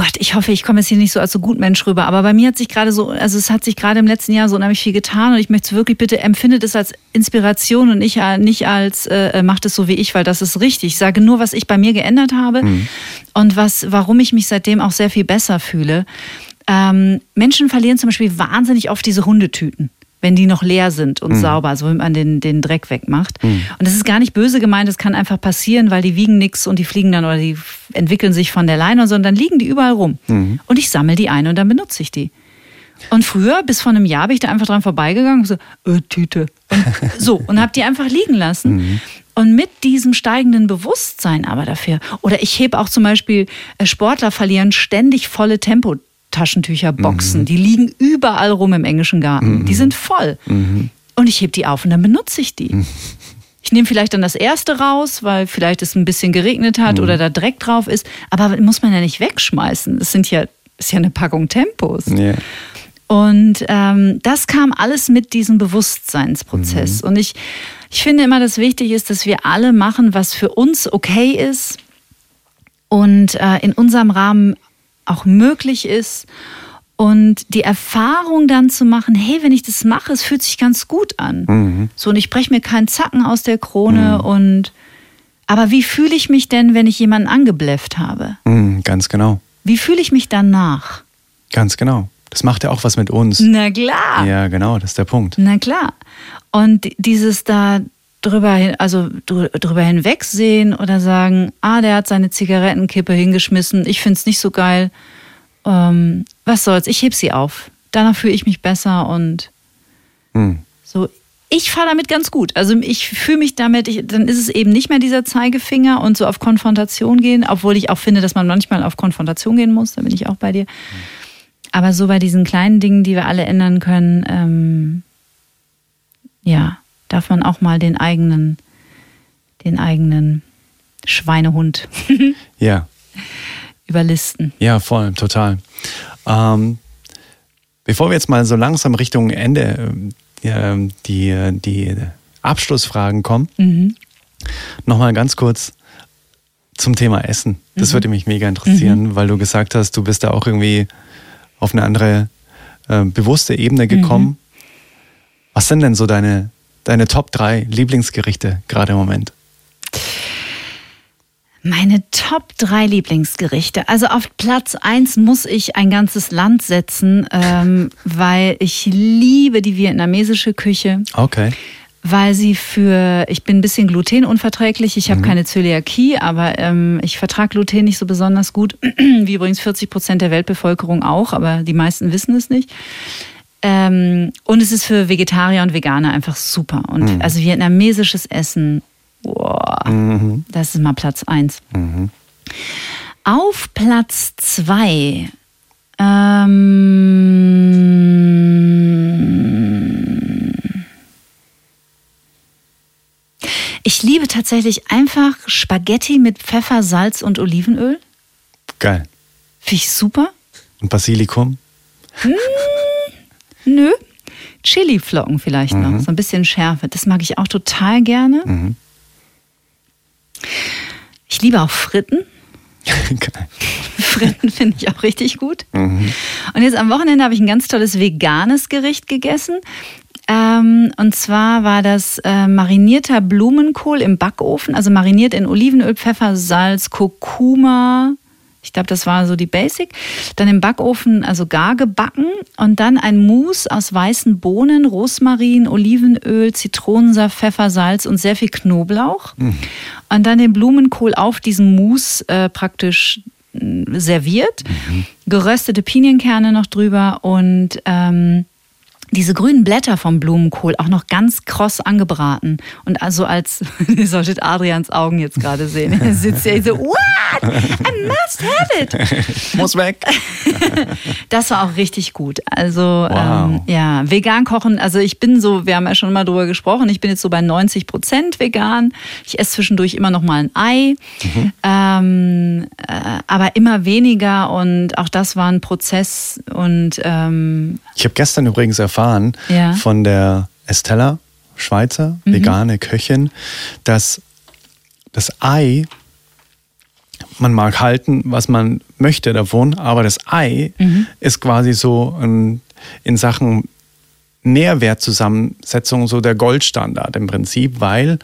Gott, ich hoffe, ich komme jetzt hier nicht so als so Gutmensch rüber, aber bei mir hat sich gerade so, also es hat sich gerade im letzten Jahr so unheimlich viel getan und ich möchte es wirklich bitte, empfindet es als Inspiration und nicht, nicht als äh, äh, macht es so wie ich, weil das ist richtig. Ich sage nur, was ich bei mir geändert habe mhm. und was, warum ich mich seitdem auch sehr viel besser fühle. Ähm, Menschen verlieren zum Beispiel wahnsinnig oft diese Hundetüten wenn die noch leer sind und mhm. sauber, also wenn man den, den Dreck wegmacht. Mhm. Und das ist gar nicht böse gemeint, das kann einfach passieren, weil die wiegen nichts und die fliegen dann oder die entwickeln sich von der Leine, sondern dann liegen die überall rum. Mhm. Und ich sammle die ein und dann benutze ich die. Und früher, bis vor einem Jahr, bin ich da einfach dran vorbeigegangen und so, äh, Tüte. Und so, und habe die einfach liegen lassen. Mhm. Und mit diesem steigenden Bewusstsein aber dafür, oder ich hebe auch zum Beispiel, äh, Sportler verlieren ständig volle Tempo. Taschentücherboxen. Mhm. Die liegen überall rum im englischen Garten. Mhm. Die sind voll. Mhm. Und ich heb die auf und dann benutze ich die. Mhm. Ich nehme vielleicht dann das erste raus, weil vielleicht es ein bisschen geregnet hat mhm. oder da Dreck drauf ist. Aber muss man ja nicht wegschmeißen. Das sind ja, ist ja eine Packung Tempos. Yeah. Und ähm, das kam alles mit diesem Bewusstseinsprozess. Mhm. Und ich, ich finde immer, dass wichtig ist, dass wir alle machen, was für uns okay ist und äh, in unserem Rahmen auch möglich ist. Und die Erfahrung dann zu machen, hey, wenn ich das mache, es fühlt sich ganz gut an. Mhm. So, und ich breche mir keinen Zacken aus der Krone mhm. und aber wie fühle ich mich denn, wenn ich jemanden angebläfft habe? Mhm, ganz genau. Wie fühle ich mich danach? Ganz genau. Das macht ja auch was mit uns. Na klar. Ja, genau, das ist der Punkt. Na klar. Und dieses da drüber hin, also drüber hinwegsehen oder sagen, ah, der hat seine Zigarettenkippe hingeschmissen, ich finde es nicht so geil. Ähm, was soll's, ich heb sie auf. Danach fühle ich mich besser und hm. so. Ich fahre damit ganz gut. Also ich fühle mich damit, ich, dann ist es eben nicht mehr dieser Zeigefinger und so auf Konfrontation gehen, obwohl ich auch finde, dass man manchmal auf Konfrontation gehen muss, da bin ich auch bei dir. Aber so bei diesen kleinen Dingen, die wir alle ändern können, ähm, ja, darf man auch mal den eigenen, den eigenen Schweinehund ja. überlisten. Ja, voll, total. Ähm, bevor wir jetzt mal so langsam Richtung Ende äh, die, die Abschlussfragen kommen, mhm. nochmal ganz kurz zum Thema Essen. Das mhm. würde mich mega interessieren, mhm. weil du gesagt hast, du bist da auch irgendwie auf eine andere äh, bewusste Ebene gekommen. Mhm. Was sind denn so deine deine Top 3 Lieblingsgerichte gerade im Moment? Meine Top 3 Lieblingsgerichte. Also auf Platz 1 muss ich ein ganzes Land setzen, ähm, weil ich liebe die vietnamesische Küche. Okay. Weil sie für, ich bin ein bisschen glutenunverträglich, ich habe mhm. keine Zöliakie, aber ähm, ich vertrage Gluten nicht so besonders gut, wie übrigens 40 Prozent der Weltbevölkerung auch, aber die meisten wissen es nicht. Ähm, und es ist für Vegetarier und Veganer einfach super. Und mhm. also vietnamesisches Essen, boah, mhm. das ist mal Platz eins. Mhm. Auf Platz zwei Ähm ich liebe tatsächlich einfach Spaghetti mit Pfeffer, Salz und Olivenöl. Geil. Finde ich super. Und Basilikum? Nö. Chili-Flocken vielleicht noch. So ein bisschen Schärfe. Das mag ich auch total gerne. Ich liebe auch Fritten. Fritten finde ich auch richtig gut. Und jetzt am Wochenende habe ich ein ganz tolles veganes Gericht gegessen. Ähm, und zwar war das äh, marinierter Blumenkohl im Backofen, also mariniert in Olivenöl, Pfeffer, Salz, Kurkuma. Ich glaube, das war so die Basic. Dann im Backofen, also gar gebacken und dann ein Mousse aus weißen Bohnen, Rosmarin, Olivenöl, Zitronensaft, Pfeffer, Salz und sehr viel Knoblauch. Und dann den Blumenkohl auf diesem Mousse äh, praktisch mh, serviert. Geröstete Pinienkerne noch drüber und ähm, diese grünen Blätter vom Blumenkohl auch noch ganz kross angebraten. Und also als, ihr solltet Adrians Augen jetzt gerade sehen. Er sitzt ja so, what? I must have it. Muss weg. Das war auch richtig gut. Also Wow. ähm, ja, vegan kochen. Also ich bin so, wir haben ja schon mal drüber gesprochen. Ich bin jetzt so bei 90 Prozent vegan. Ich esse zwischendurch immer noch mal ein Ei, ähm, äh, aber immer weniger. Und auch das war ein Prozess. Und ähm, Ich habe gestern übrigens erfahren Ja. von der Estella, Schweizer, vegane Köchin, dass das Ei, man mag halten, was man möchte davon, aber das Ei ist quasi so ein, in Sachen Nährwertzusammensetzung so der Goldstandard im Prinzip, weil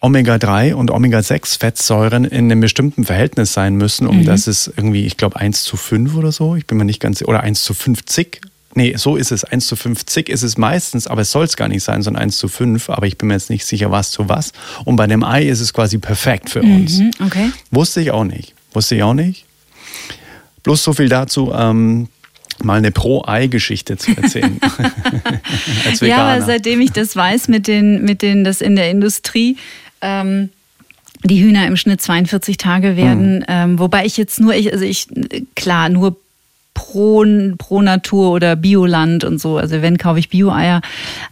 Omega-3 und Omega-6-Fettsäuren in einem bestimmten Verhältnis sein müssen, um dass es irgendwie, ich glaube, 1 zu 5 oder so, ich bin mir nicht ganz, oder 1 zu 50. Nee, so ist es. 1 zu 50 ist es meistens, aber es soll es gar nicht sein, sondern 1 zu 5. Aber ich bin mir jetzt nicht sicher, was zu was. Und bei dem Ei ist es quasi perfekt für uns. mhm, okay. Wusste ich auch nicht. Wusste ich auch nicht. Bloß so viel dazu, ähm, mal eine Pro-Ei-Geschichte zu erzählen. Als Ja, aber seitdem ich das weiß mit den, mit den, das in der Industrie, ähm, die Hühner im Schnitt 42 Tage werden, Mhm. ähm, wobei ich jetzt nur, ich, also ich, klar, nur pro, pro Natur oder Bioland und so. Also wenn kaufe ich Bio-Eier.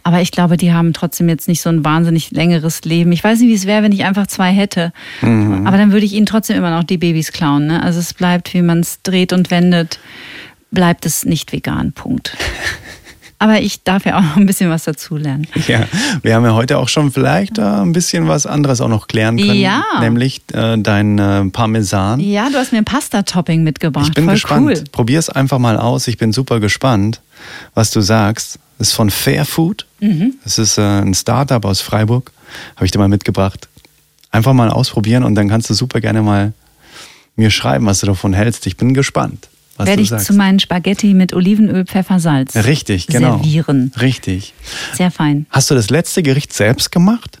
Aber ich glaube, die haben trotzdem jetzt nicht so ein wahnsinnig längeres Leben. Ich weiß nicht, wie es wäre, wenn ich einfach zwei hätte. Mhm. Aber dann würde ich ihnen trotzdem immer noch die Babys klauen. Ne? Also es bleibt, wie man es dreht und wendet, bleibt es nicht vegan. Punkt. Aber ich darf ja auch noch ein bisschen was dazulernen. Ja, wir haben ja heute auch schon vielleicht äh, ein bisschen was anderes auch noch klären können. Ja. Nämlich äh, dein äh, Parmesan. Ja, du hast mir ein Pasta-Topping mitgebracht. Ich bin Voll gespannt. cool. Probier es einfach mal aus. Ich bin super gespannt, was du sagst. Das ist von Fair Food. Mhm. Das ist äh, ein Startup aus Freiburg. Habe ich dir mal mitgebracht. Einfach mal ausprobieren und dann kannst du super gerne mal mir schreiben, was du davon hältst. Ich bin gespannt, was Werde ich sagst. zu meinen Spaghetti mit Olivenöl, Pfeffer, Salz Richtig, genau. servieren. Richtig. Sehr fein. Hast du das letzte Gericht selbst gemacht?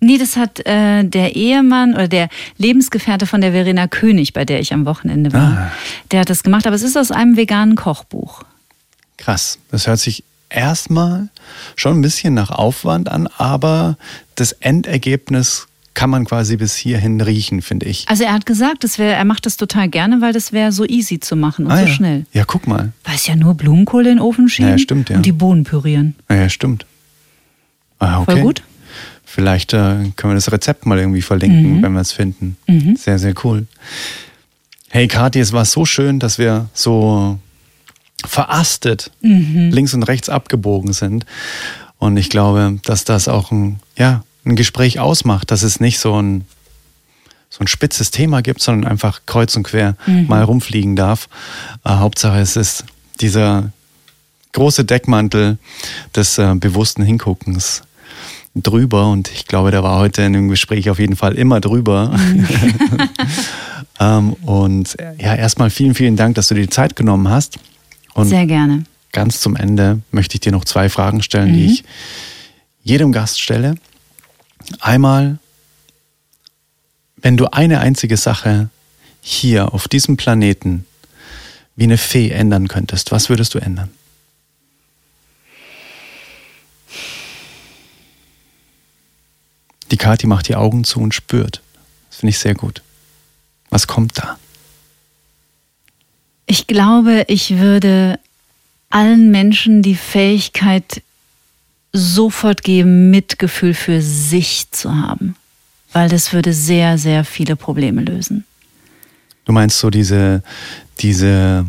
Nee, das hat äh, der Ehemann oder der Lebensgefährte von der Verena König, bei der ich am Wochenende war. Ah. Der hat das gemacht, aber es ist aus einem veganen Kochbuch. Krass. Das hört sich erstmal schon ein bisschen nach Aufwand an, aber das Endergebnis kann man quasi bis hierhin riechen, finde ich. Also er hat gesagt, das wär, er macht das total gerne, weil das wäre so easy zu machen und Ah, so ja. schnell. Ja, guck mal. Weil es ja nur Blumenkohl in den Ofen schieben Ja, stimmt, ja. und die Bohnen pürieren. Ja, ja stimmt. Ah, okay. Voll gut. Vielleicht äh, können wir das Rezept mal irgendwie verlinken, Mhm. wenn wir es finden. Sehr, sehr cool. Hey Kathi, es war so schön, dass wir so verastet Mhm. links und rechts abgebogen sind. Und ich glaube, dass das auch ein, ja, ein Gespräch ausmacht, dass es nicht so ein, so ein spitzes Thema gibt, sondern einfach kreuz und quer Mhm. mal rumfliegen darf. Äh, Hauptsache, es ist dieser große Deckmantel des äh, bewussten Hinguckens drüber und ich glaube, der war heute in dem Gespräch auf jeden Fall immer drüber. ähm, und ja, erstmal vielen, vielen Dank, dass du dir die Zeit genommen hast. Und Sehr gerne. ganz zum Ende möchte ich dir noch zwei Fragen stellen, die ich jedem Gast stelle. Einmal, wenn du eine einzige Sache hier auf diesem Planeten wie eine Fee ändern könntest, was würdest du ändern? Die Kathi macht die Augen zu und spürt. Das finde ich sehr gut. Was kommt da? Ich glaube, ich würde allen Menschen die Fähigkeit sofort geben, Mitgefühl für sich zu haben, weil das würde sehr, sehr viele Probleme lösen. Du meinst so diese, diese,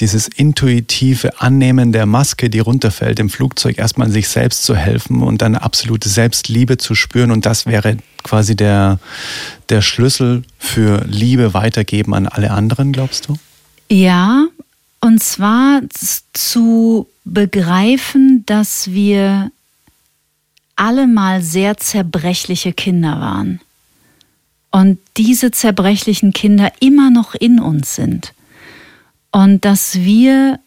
dieses intuitive Annehmen der Maske, die runterfällt im Flugzeug, erstmal sich selbst zu helfen und dann absolute Selbstliebe zu spüren. Und das wäre quasi der, der Schlüssel für Liebe weitergeben an alle anderen, glaubst du? Ja, und zwar zu begreifen, dass wir alle mal sehr zerbrechliche Kinder waren. Und diese zerbrechlichen Kinder immer noch in uns sind. Und dass wir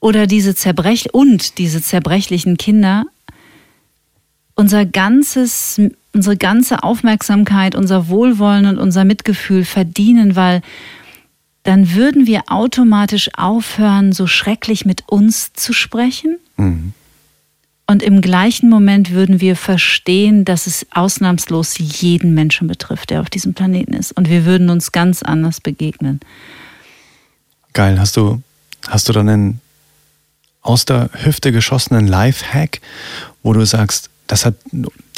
oder diese zerbrech und diese zerbrechlichen Kinder unser ganzes, unsere ganze Aufmerksamkeit, unser Wohlwollen und unser Mitgefühl verdienen, weil dann würden wir automatisch aufhören, so schrecklich mit uns zu sprechen. Mhm. Und im gleichen Moment würden wir verstehen, dass es ausnahmslos jeden Menschen betrifft, der auf diesem Planeten ist. Und wir würden uns ganz anders begegnen. Geil. Hast du, hast du dann einen aus der Hüfte geschossenen Lifehack, wo du sagst, das hat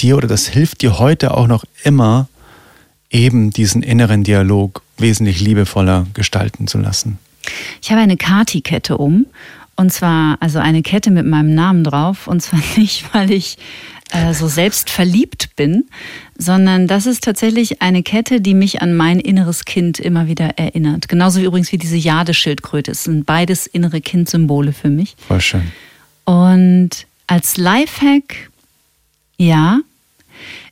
dir oder das hilft dir heute auch noch immer, eben diesen inneren Dialog wesentlich liebevoller gestalten zu lassen? Ich habe eine Kati-Kette um. Und zwar also eine Kette mit meinem Namen drauf. Und zwar nicht, weil ich äh, so selbst verliebt bin, sondern das ist tatsächlich eine Kette, die mich an mein inneres Kind immer wieder erinnert. Genauso wie übrigens wie diese Jadeschildkröte. Es sind beides innere Kindsymbole für mich. Voll schön. Und als Lifehack, ja,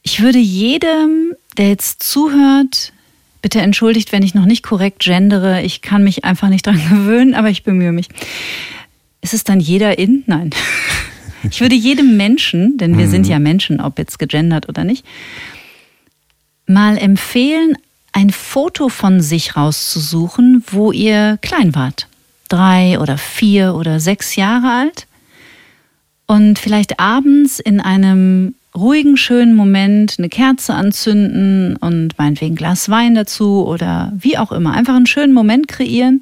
ich würde jedem, der jetzt zuhört, Bitte entschuldigt, wenn ich noch nicht korrekt gendere. Ich kann mich einfach nicht dran gewöhnen, aber ich bemühe mich. Ist es dann jeder in? Nein. Ich würde jedem Menschen, denn wir mhm. sind ja Menschen, ob jetzt gegendert oder nicht, mal empfehlen, ein Foto von sich rauszusuchen, wo ihr klein wart. Drei oder vier oder sechs Jahre alt. Und vielleicht abends in einem ruhigen, schönen Moment eine Kerze anzünden und meinetwegen ein Glas Wein dazu oder wie auch immer. Einfach einen schönen Moment kreieren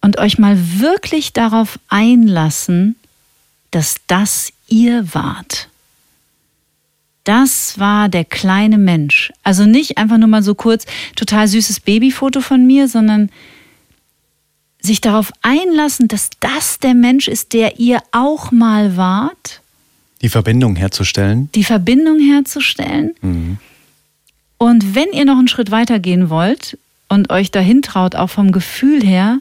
und euch mal wirklich darauf einlassen, dass das ihr wart. Das war der kleine Mensch. Also nicht einfach nur mal so kurz total süßes Babyfoto von mir, sondern sich darauf einlassen, dass das der Mensch ist, der ihr auch mal wart die Verbindung herzustellen. Die Verbindung herzustellen. Mhm. Und wenn ihr noch einen Schritt weiter gehen wollt und euch dahin traut, auch vom Gefühl her,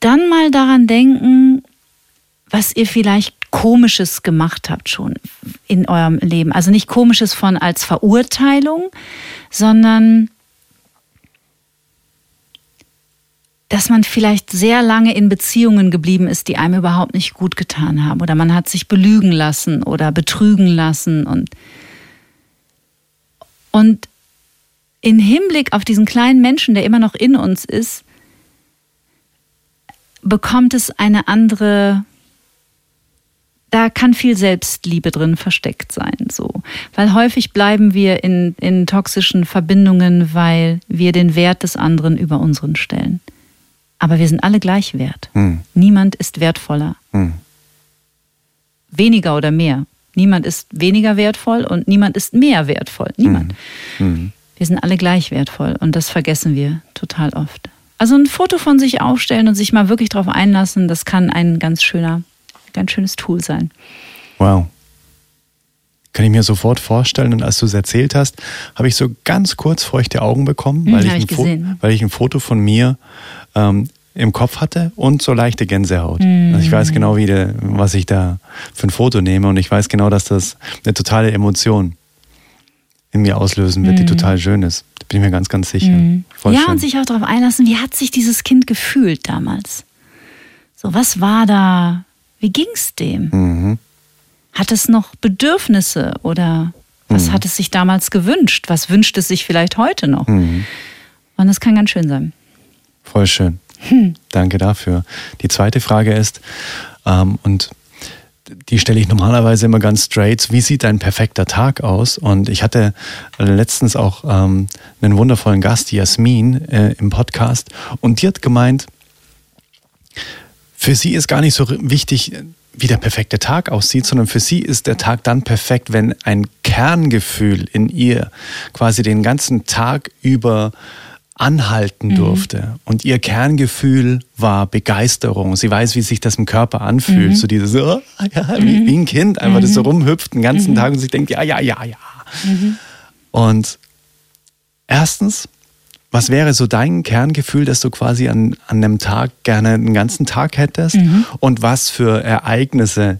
dann mal daran denken, was ihr vielleicht Komisches gemacht habt schon in eurem Leben. Also nicht Komisches von als Verurteilung, sondern dass man vielleicht sehr lange in Beziehungen geblieben ist, die einem überhaupt nicht gut getan haben. Oder man hat sich belügen lassen oder betrügen lassen. Und, und in Hinblick auf diesen kleinen Menschen, der immer noch in uns ist, bekommt es eine andere, da kann viel Selbstliebe drin versteckt sein, so. Weil häufig bleiben wir in, in toxischen Verbindungen, weil wir den Wert des anderen über unseren stellen. Aber wir sind alle gleich wert. Hm. Niemand ist wertvoller. Hm. Weniger oder mehr. Niemand ist weniger wertvoll und niemand ist mehr wertvoll. Niemand. Hm. hm. Wir sind alle gleich wertvoll und das vergessen wir total oft. Also ein Foto von sich aufstellen und sich mal wirklich darauf einlassen, das kann ein ganz schöner, ganz schönes Tool sein. Wow. Kann ich mir sofort vorstellen. Und als du es erzählt hast, habe ich so ganz kurz feuchte Augen bekommen, hm, weil, ich, ein weil ich ein Foto von mir ähm, im Kopf hatte und so leichte Gänsehaut. Mm. Also ich weiß genau, wie de, was ich da für ein Foto nehme und ich weiß genau, dass das eine totale Emotion in mir auslösen wird, mm. die total schön ist. Da bin ich mir ganz, ganz sicher. Mm. ja, schön. und sich auch darauf einlassen, wie hat sich dieses Kind gefühlt damals? So, was war da? Wie ging es dem? Mhm. Hat es noch Bedürfnisse oder was mhm. hat es sich damals gewünscht? Was wünscht es sich vielleicht heute noch? Mhm. Und das kann ganz schön sein. Voll schön. Hm. Danke dafür. Die zweite Frage ist, ähm, und die stelle ich normalerweise immer ganz straight. Wie sieht dein perfekter Tag aus? Und ich hatte letztens auch ähm, einen wundervollen Gast, Jasmin, äh, im Podcast. Und die hat gemeint, für sie ist gar nicht so wichtig, wie der perfekte Tag aussieht, sondern für sie ist der Tag dann perfekt, wenn ein Kerngefühl in ihr quasi den ganzen Tag über anhalten mhm. durfte. Und ihr Kerngefühl war Begeisterung. Sie weiß, wie sich das im Körper anfühlt. Mhm. So dieses, oh, ja, wie, mhm. wie, ein Kind, einfach das so mhm. rumhüpft den ganzen mhm. Tag und sich denkt, ja, ja, ja, ja. Mhm. Und erstens, was wäre so dein Kerngefühl, das du quasi an, an einem Tag gerne einen ganzen Tag hättest? Und was für Ereignisse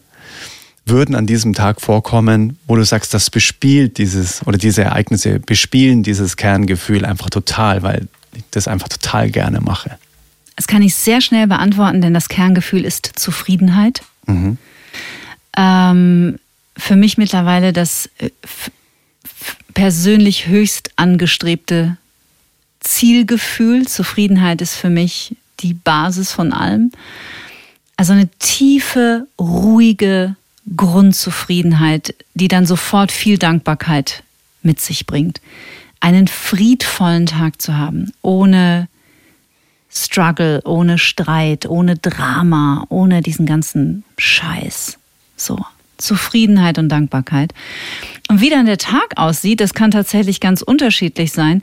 würden an diesem Tag vorkommen, wo du sagst, das bespielt dieses oder diese Ereignisse bespielen dieses Kerngefühl einfach total, weil ich das einfach total gerne mache? Das kann ich sehr schnell beantworten, denn das Kerngefühl ist Zufriedenheit. Mhm. Ähm, für mich mittlerweile das äh, persönlich höchst angestrebte Zielgefühl. Zufriedenheit ist für mich die Basis von allem. Also eine tiefe, ruhige Grundzufriedenheit, die dann sofort viel Dankbarkeit mit sich bringt. Einen friedvollen Tag zu haben, ohne Struggle, ohne Streit, ohne Drama, ohne diesen ganzen Scheiß. So, Zufriedenheit und Dankbarkeit. Und wie dann der Tag aussieht, das kann tatsächlich ganz unterschiedlich sein.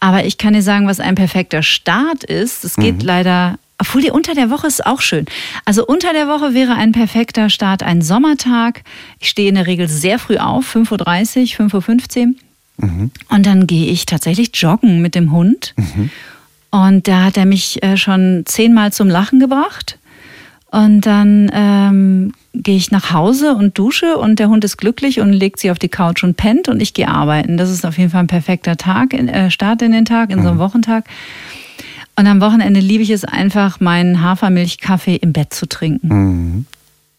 Aber ich kann dir sagen, was ein perfekter Start ist. Es geht mhm. leider obwohl die unter der Woche ist auch schön. Also unter der Woche wäre ein perfekter Start ein Sommertag. Ich stehe in der Regel sehr früh auf, 5.30 Uhr, 5.15 Uhr. Mhm. Und dann gehe ich tatsächlich joggen mit dem Hund. Mhm. Und da hat er mich äh, schon zehnmal zum Lachen gebracht. Und dann ähm, gehe ich nach Hause und dusche und der Hund ist glücklich und legt sich auf die Couch und pennt und ich gehe arbeiten. Das ist auf jeden Fall ein perfekter Tag, äh, Start in den Tag, in mhm. so einem mhm. Wochentag. Und am Wochenende liebe ich es einfach, meinen Hafermilchkaffee im Bett zu trinken. Mhm.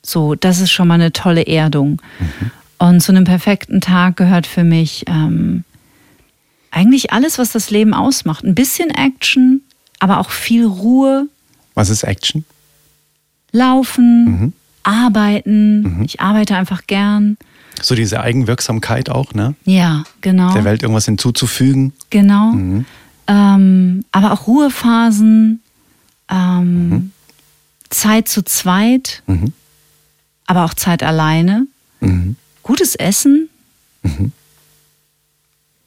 So, das ist schon mal eine tolle Erdung. Mhm. Und zu einem perfekten Tag gehört für mich ähm, eigentlich alles, was das Leben ausmacht. Ein bisschen Action, aber auch viel Ruhe. Was ist Action? Laufen, mhm. arbeiten. Mhm. Ich arbeite einfach gern. So diese Eigenwirksamkeit auch, ne? Ja, genau. Der Welt irgendwas hinzuzufügen. Genau. Ähm, aber auch Ruhephasen, ähm, mhm. Zeit zu zweit, mhm. aber auch Zeit alleine, mhm. gutes Essen. Mhm.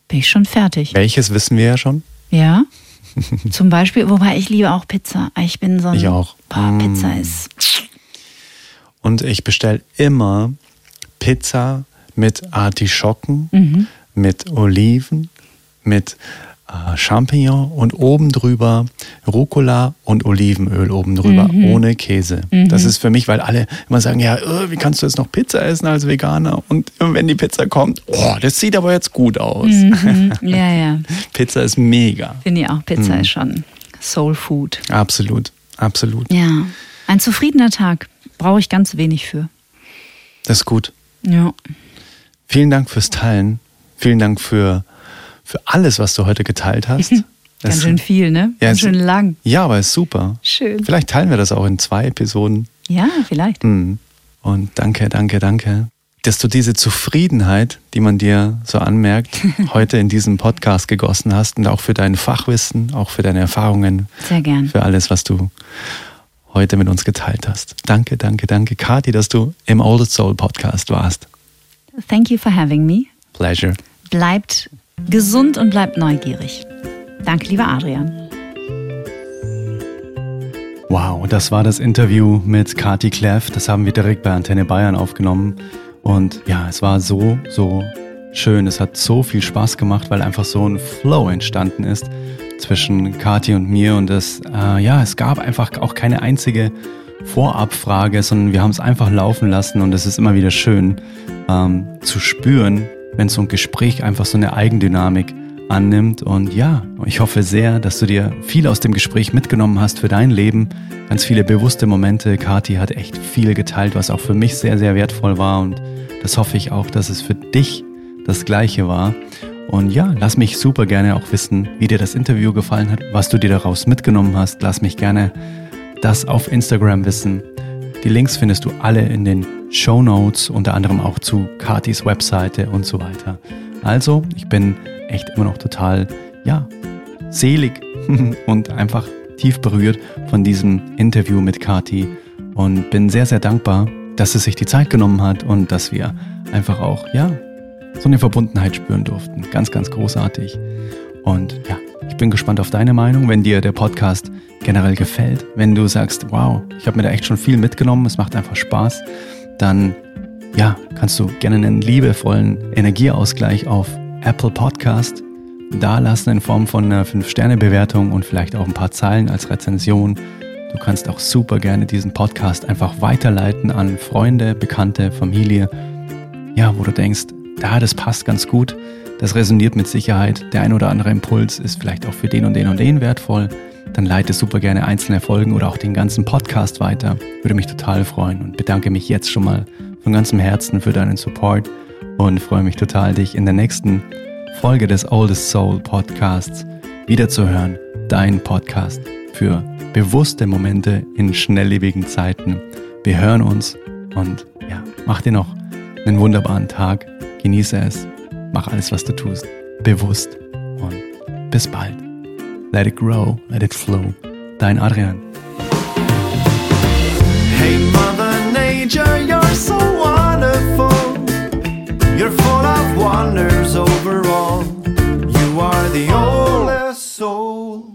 Bin ich schon fertig. Welches wissen wir ja schon? Ja. Zum Beispiel, wobei ich liebe auch Pizza. Ich bin so ein. Ich auch. Boah, Pizza mm. ist. Und ich bestelle immer Pizza mit Artischocken, mhm. mit Oliven, mit äh, Champignon und oben drüber Rucola und Olivenöl oben drüber, mhm. ohne Käse. Mhm. Das ist für mich, weil alle immer sagen, ja, äh, wie kannst du jetzt noch Pizza essen als Veganer? Und wenn die Pizza kommt, oh, das sieht aber jetzt gut aus. Mhm. Ja, ja. Pizza ist mega. Finde ich auch, Pizza mhm. ist schon Soul Food. Absolut, absolut. Ja, ein zufriedener Tag brauche ich ganz wenig für. Das ist gut. Ja. Vielen Dank fürs Teilen. Vielen Dank für für alles, was du heute geteilt hast. Ganz schön viel, ne? Ja, Ganz schön lang. Ja, aber ist super. Schön. Vielleicht teilen wir das auch in zwei Episoden. Ja, vielleicht. Mhm. Und danke, danke, danke, dass du diese Zufriedenheit, die man dir so anmerkt, heute in diesem Podcast gegossen hast und auch für dein Fachwissen, auch für deine Erfahrungen. Sehr gern. Für alles, was du heute mit uns geteilt hast. Danke, danke, danke, Kathi, dass du im Oldest Soul Podcast warst. Thank you for having me. Pleasure. Bleibt gesund und bleibt neugierig. Danke, lieber Adrian. Wow, das war das Interview mit Kati Kleff. Das haben wir direkt bei Antenne Bayern aufgenommen. Und ja, es war so, so schön. Es hat so viel Spaß gemacht, weil einfach so ein Flow entstanden ist zwischen Kati und mir. Und es, äh, ja, es gab einfach auch keine einzige Vorabfrage, sondern wir haben es einfach laufen lassen. Und es ist immer wieder schön ähm, zu spüren, wenn so ein Gespräch einfach so eine Eigendynamik annimmt. Und ja, ich hoffe sehr, dass du dir viel aus dem Gespräch mitgenommen hast für dein Leben. Ganz viele bewusste Momente. Kathi hat echt viel geteilt, was auch für mich sehr, sehr wertvoll war. Und das hoffe ich auch, dass es für dich das Gleiche war. Und ja, lass mich super gerne auch wissen, wie dir das Interview gefallen hat, was du dir daraus mitgenommen hast. Lass mich gerne das auf Instagram wissen. Die Links findest du alle in den Show Notes, unter anderem auch zu Katis Webseite und so weiter. Also, ich bin echt immer noch total, ja, selig und einfach tief berührt von diesem Interview mit Kati und bin sehr, sehr dankbar, dass sie sich die Zeit genommen hat und dass wir einfach auch, ja, so eine Verbundenheit spüren durften. Ganz, ganz großartig. Und ja, ich bin gespannt auf deine Meinung, wenn dir der Podcast generell gefällt. Wenn du sagst, wow, ich habe mir da echt schon viel mitgenommen, es macht einfach Spaß, dann ja, kannst du gerne einen liebevollen Energieausgleich auf Apple Podcast dalassen in Form von einer 5-Sterne-Bewertung und vielleicht auch ein paar Zeilen als Rezension. Du kannst auch super gerne diesen Podcast einfach weiterleiten an Freunde, Bekannte, Familie. Ja, wo du denkst, da, das passt ganz gut. Das resoniert mit Sicherheit. Der ein oder andere Impuls ist vielleicht auch für den und den und den wertvoll. Dann leite super gerne einzelne Folgen oder auch den ganzen Podcast weiter. Würde mich total freuen und bedanke mich jetzt schon mal von ganzem Herzen für deinen Support und freue mich total, dich in der nächsten Folge des Oldest Soul Podcasts wiederzuhören. Dein Podcast für bewusste Momente in schnelllebigen Zeiten. Wir hören uns und ja, mach dir noch einen wunderbaren Tag. Genieße es, mach alles, was du tust, bewusst und bis bald. Let it grow, let it flow. Dein Adrian. Hey Mother Nature, you're so wonderful. You're full of wonders overall. You are the oldest soul.